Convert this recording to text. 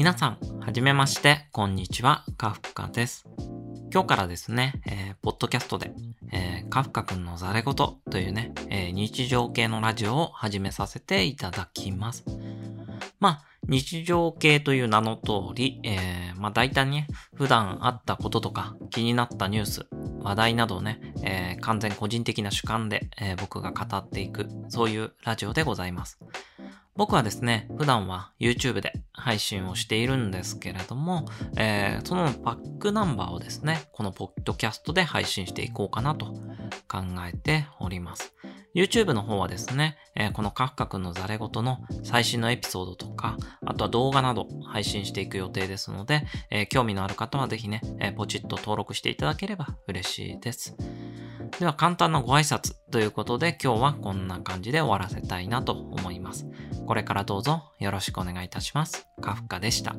皆さん、はじめまして、こんにちは、カフカです。今日からですね、えー、ポッドキャストで、えー、カフカくんのザレ言というね、えー、日常系のラジオを始めさせていただきます。まあ、日常系という名の通り、えー、まあ大体ね、普段あったこととか気になったニュース、話題などをね、えー、完全個人的な主観で、えー、僕が語っていく、そういうラジオでございます。僕はですね、普段は YouTube で配信をしているんですけれども、えー、そのバックナンバーをですね、このポッドキャストで配信していこうかなと考えております。YouTube の方はですね、えー、このカフカ君のザレ言の最新のエピソードとか、あとは動画など配信していく予定ですので、えー、興味のある方はぜひね、えー、ポチッと登録していただければ嬉しいです。では簡単なご挨拶ということで今日はこんな感じで終わらせたいなと思います。これからどうぞよろしくお願いいたします。カフカでした。